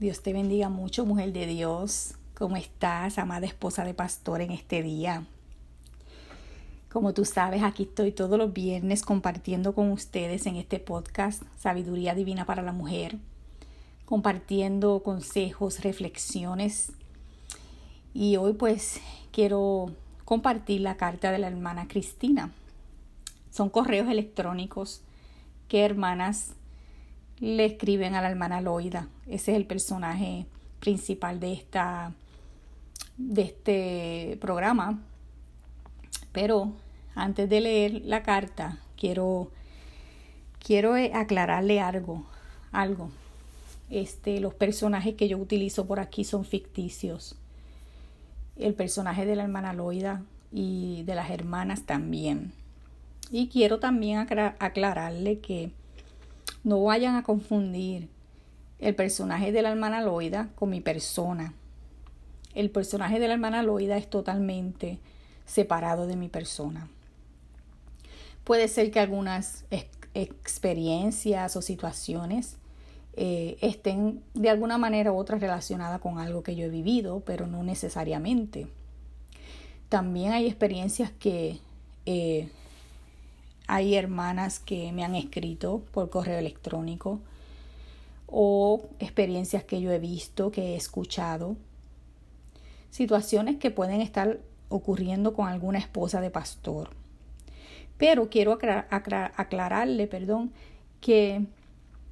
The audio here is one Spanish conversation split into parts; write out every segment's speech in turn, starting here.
Dios te bendiga mucho, mujer de Dios. ¿Cómo estás, amada esposa de pastor, en este día? Como tú sabes, aquí estoy todos los viernes compartiendo con ustedes en este podcast Sabiduría Divina para la Mujer, compartiendo consejos, reflexiones. Y hoy pues quiero compartir la carta de la hermana Cristina. Son correos electrónicos que hermanas le escriben a la hermana Loida. Ese es el personaje principal de esta de este programa. Pero antes de leer la carta, quiero quiero aclararle algo, algo. Este, los personajes que yo utilizo por aquí son ficticios. El personaje de la hermana Loida y de las hermanas también. Y quiero también aclararle que no vayan a confundir el personaje de la hermana Loida con mi persona. El personaje de la hermana Loida es totalmente separado de mi persona. Puede ser que algunas experiencias o situaciones eh, estén de alguna manera u otra relacionadas con algo que yo he vivido, pero no necesariamente. También hay experiencias que eh, hay hermanas que me han escrito por correo electrónico o experiencias que yo he visto, que he escuchado. Situaciones que pueden estar ocurriendo con alguna esposa de pastor. Pero quiero aclararle, perdón, que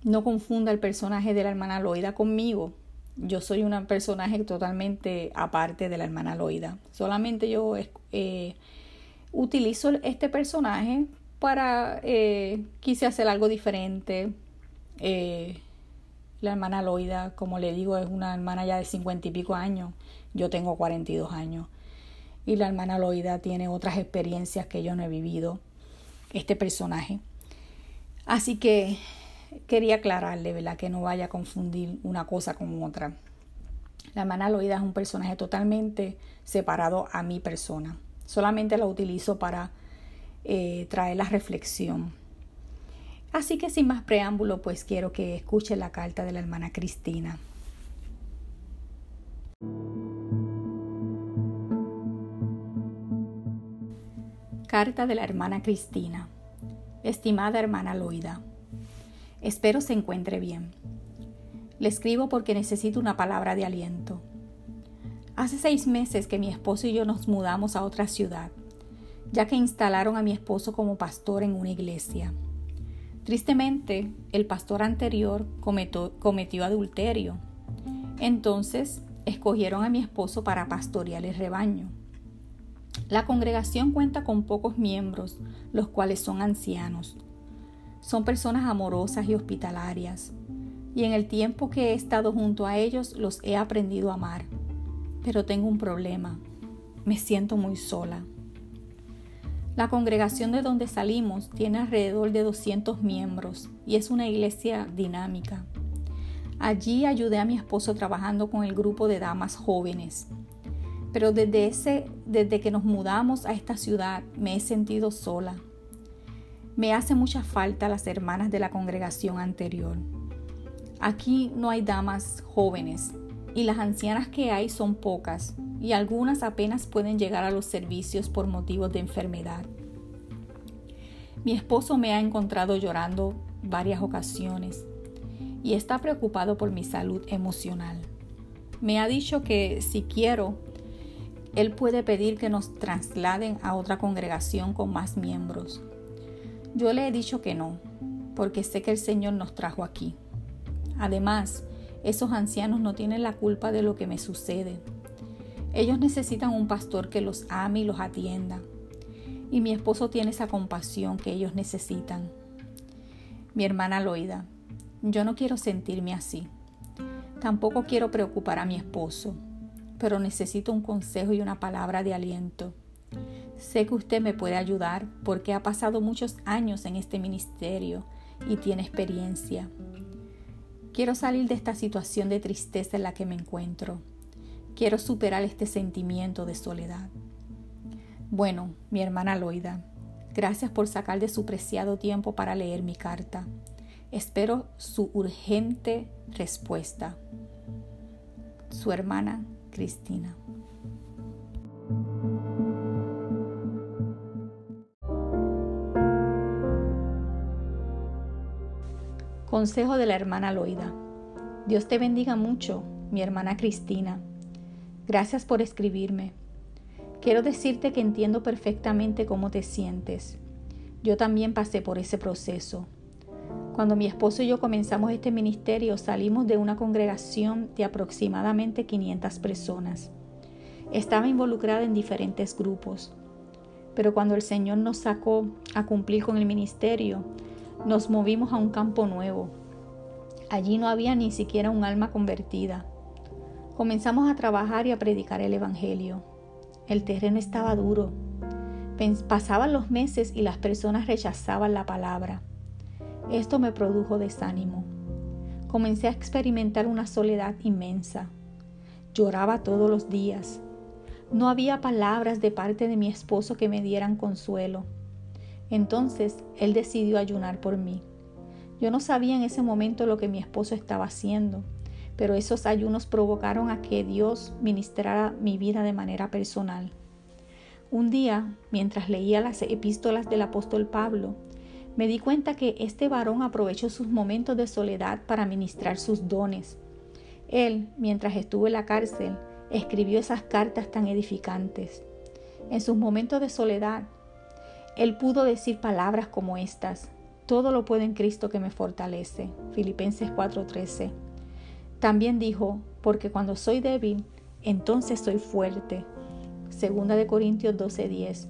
no confunda el personaje de la hermana Loida conmigo. Yo soy un personaje totalmente aparte de la hermana Loida. Solamente yo eh, utilizo este personaje para, eh, quise hacer algo diferente. Eh, la hermana Loida, como le digo, es una hermana ya de cincuenta y pico años. Yo tengo 42 años. Y la hermana Loida tiene otras experiencias que yo no he vivido. Este personaje. Así que quería aclararle, ¿verdad? Que no vaya a confundir una cosa con otra. La hermana Loida es un personaje totalmente separado a mi persona. Solamente la utilizo para eh, trae la reflexión. Así que sin más preámbulo, pues quiero que escuche la carta de la hermana Cristina. Carta de la hermana Cristina. Estimada hermana Loida, espero se encuentre bien. Le escribo porque necesito una palabra de aliento. Hace seis meses que mi esposo y yo nos mudamos a otra ciudad ya que instalaron a mi esposo como pastor en una iglesia. Tristemente, el pastor anterior cometió, adulterio. Entonces, escogieron a mi esposo para pastorear el rebaño. La congregación cuenta con pocos miembros, los cuales son ancianos. Son personas amorosas y hospitalarias, y en el tiempo que he estado junto a ellos los he aprendido a amar. Pero tengo un problema. Me siento muy sola. La congregación de donde salimos tiene alrededor de 200 miembros y es una iglesia dinámica. Allí ayudé a mi esposo trabajando con el grupo de damas jóvenes. Pero desde, ese, desde que nos mudamos a esta ciudad me he sentido sola. Me hace mucha falta las hermanas de la congregación anterior. Aquí no hay damas jóvenes y las ancianas que hay son pocas y algunas apenas pueden llegar a los servicios por motivos de enfermedad. Mi esposo me ha encontrado llorando varias ocasiones y está preocupado por mi salud emocional. Me ha dicho que si quiero, él puede pedir que nos trasladen a otra congregación con más miembros. Yo le he dicho que no, porque sé que el Señor nos trajo aquí. Además, esos ancianos no tienen la culpa de lo que me sucede. Ellos necesitan un pastor que los ame y los atienda. Y mi esposo tiene esa compasión que ellos necesitan. Mi hermana Loida, yo no quiero sentirme así. Tampoco quiero preocupar a mi esposo, pero necesito un consejo y una palabra de aliento. Sé que usted me puede ayudar porque ha pasado muchos años en este ministerio y tiene experiencia. Quiero salir de esta situación de tristeza en la que me encuentro. Quiero superar este sentimiento de soledad. Bueno, mi hermana Loida, gracias por sacar de su preciado tiempo para leer mi carta. Espero su urgente respuesta. Su hermana Cristina. Consejo de la hermana Loida. Dios te bendiga mucho, mi hermana Cristina. Gracias por escribirme. Quiero decirte que entiendo perfectamente cómo te sientes. Yo también pasé por ese proceso. Cuando mi esposo y yo comenzamos este ministerio, salimos de una congregación de aproximadamente 500 personas. Estaba involucrada en diferentes grupos, pero cuando el Señor nos sacó a cumplir con el ministerio, nos movimos a un campo nuevo. Allí no había ni siquiera un alma convertida. Comenzamos a trabajar y a predicar el Evangelio. El terreno estaba duro. Pasaban los meses y las personas rechazaban la palabra. Esto me produjo desánimo. Comencé a experimentar una soledad inmensa. Lloraba todos los días. No había palabras de parte de mi esposo que me dieran consuelo. Entonces él decidió ayunar por mí. Yo no sabía en ese momento lo que mi esposo estaba haciendo, pero esos ayunos provocaron a que Dios ministrara mi vida de manera personal. Un día, mientras leía las epístolas del apóstol Pablo, me di cuenta que este varón aprovechó sus momentos de soledad para ministrar sus dones. Él, mientras estuvo en la cárcel, escribió esas cartas tan edificantes. En sus momentos de soledad, él pudo decir palabras como estas, todo lo puedo en Cristo que me fortalece. Filipenses 4:13. También dijo, porque cuando soy débil, entonces soy fuerte. Segunda de Corintios 12:10.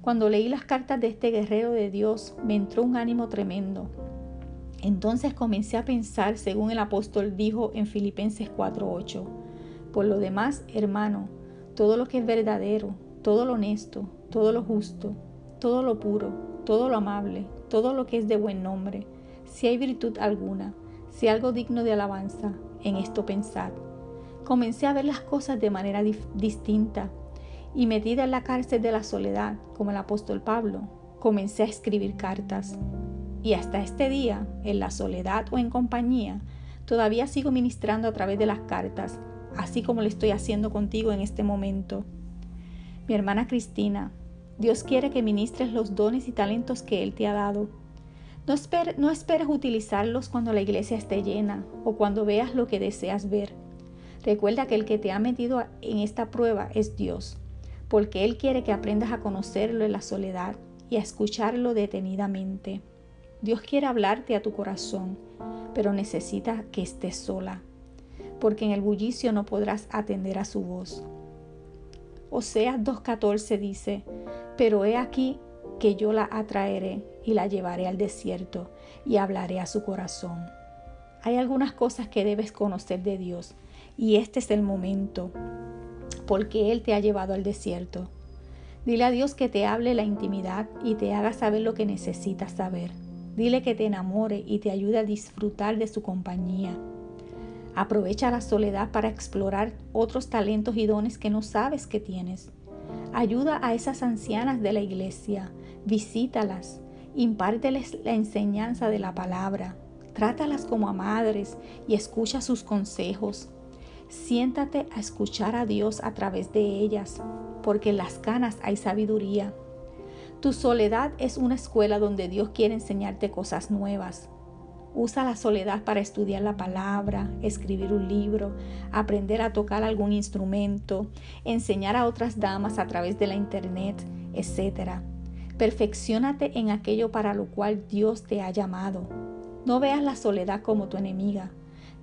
Cuando leí las cartas de este guerrero de Dios, me entró un ánimo tremendo. Entonces comencé a pensar, según el apóstol dijo en Filipenses 4:8. Por lo demás, hermano, todo lo que es verdadero, todo lo honesto, todo lo justo, todo lo puro, todo lo amable, todo lo que es de buen nombre, si hay virtud alguna, si algo digno de alabanza, en esto pensad. Comencé a ver las cosas de manera distinta y metida en la cárcel de la soledad, como el apóstol Pablo, comencé a escribir cartas. Y hasta este día, en la soledad o en compañía, todavía sigo ministrando a través de las cartas, así como lo estoy haciendo contigo en este momento. Mi hermana Cristina, Dios quiere que ministres los dones y talentos que Él te ha dado. No, esperes utilizarlos cuando la iglesia esté llena o cuando veas lo que deseas ver. Recuerda que el que te ha metido en esta prueba es Dios, porque Él quiere que aprendas a conocerlo en la soledad y a escucharlo detenidamente. Dios quiere hablarte a tu corazón, pero necesita que estés sola, porque en el bullicio no podrás atender a su voz. Oseas 2.14 dice, pero he aquí que yo la atraeré y la llevaré al desierto y hablaré a su corazón. Hay algunas cosas que debes conocer de Dios y este es el momento porque Él te ha llevado al desierto. Dile a Dios que te hable la intimidad y te haga saber lo que necesitas saber. Dile que te enamore y te ayude a disfrutar de su compañía. Aprovecha la soledad para explorar otros talentos y dones que no sabes que tienes. Ayuda a esas ancianas de la iglesia, visítalas, impárteles la enseñanza de la palabra, trátalas como a madres y escucha sus consejos. Siéntate a escuchar a Dios a través de ellas, porque en las canas hay sabiduría. Tu soledad es una escuela donde Dios quiere enseñarte cosas nuevas. Usa la soledad para estudiar la palabra, escribir un libro, aprender a tocar algún instrumento, enseñar a otras damas a través de la internet, etc. Perfeccionate en aquello para lo cual Dios te ha llamado. No veas la soledad como tu enemiga.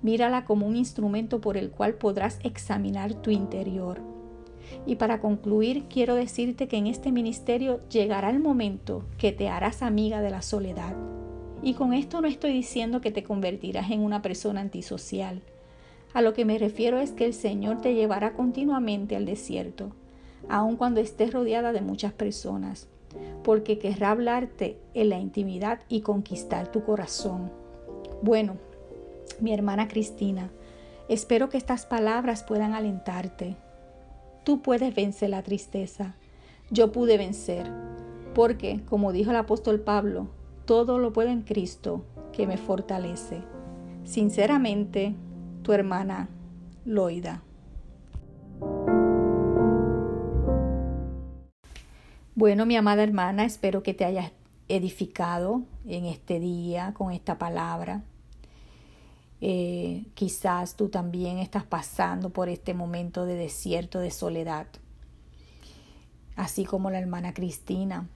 Mírala como un instrumento por el cual podrás examinar tu interior. Y para concluir, quiero decirte que en este ministerio llegará el momento que te harás amiga de la soledad y con esto no estoy diciendo que te convertirás en una persona antisocial. A lo que me refiero es que el Señor te llevará continuamente al desierto, aun cuando estés rodeada de muchas personas, porque querrá hablarte en la intimidad y conquistar tu corazón. Bueno, mi hermana Cristina, espero que estas palabras puedan alentarte. Tú puedes vencer la tristeza. Yo pude vencer, porque, como dijo el apóstol Pablo, todo lo puedo en Cristo que me fortalece. Sinceramente, tu hermana Loida. Bueno, mi amada hermana, espero que te hayas edificado en este día con esta palabra. Eh, quizás tú también estás pasando por este momento de desierto, de soledad, así como la hermana Cristina.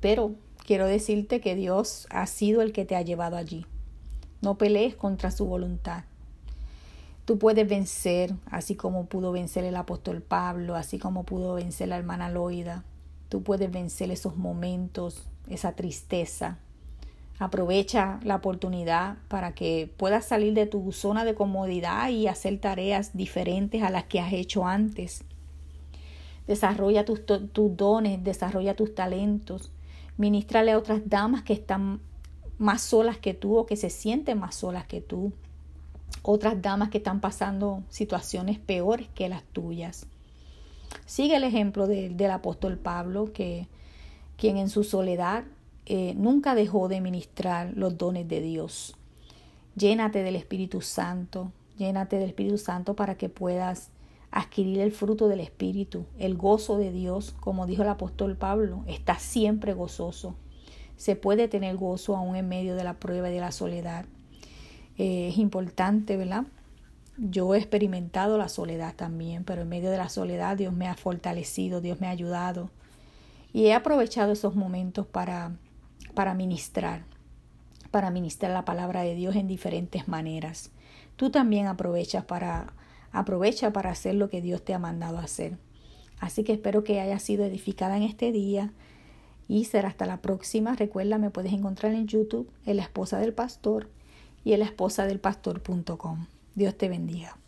Pero quiero decirte que Dios ha sido el que te ha llevado allí. No pelees contra su voluntad. Tú puedes vencer, así como pudo vencer el apóstol Pablo, así como pudo vencer la hermana Loida. Tú puedes vencer esos momentos, esa tristeza. Aprovecha la oportunidad para que puedas salir de tu zona de comodidad y hacer tareas diferentes a las que has hecho antes. Desarrolla tus, tus dones, desarrolla tus talentos. Ministrale a otras damas que están más solas que tú o que se sienten más solas que tú otras damas que están pasando situaciones peores que las tuyas. Sigue el ejemplo del apóstol Pablo, que quien en su soledad eh, nunca dejó de ministrar los dones de Dios. Llénate del Espíritu Santo, llénate del Espíritu Santo para que puedas adquirir el fruto del Espíritu, el gozo de Dios, como dijo el apóstol Pablo, está siempre gozoso. Se puede tener gozo aún en medio de la prueba y de la soledad. Eh, es importante, ¿verdad? Yo he experimentado la soledad también, pero en medio de la soledad Dios me ha fortalecido, Dios me ha ayudado. Y he aprovechado esos momentos para, para ministrar, para ministrar la palabra de Dios en diferentes maneras. Tú también aprovechas para, aprovecha para hacer lo que Dios te ha mandado hacer. Así que espero que haya sido edificada en este día y será hasta la próxima. Recuerda, me puedes encontrar en YouTube en La Esposa del Pastor y en la esposa del pastor.com. Dios te bendiga.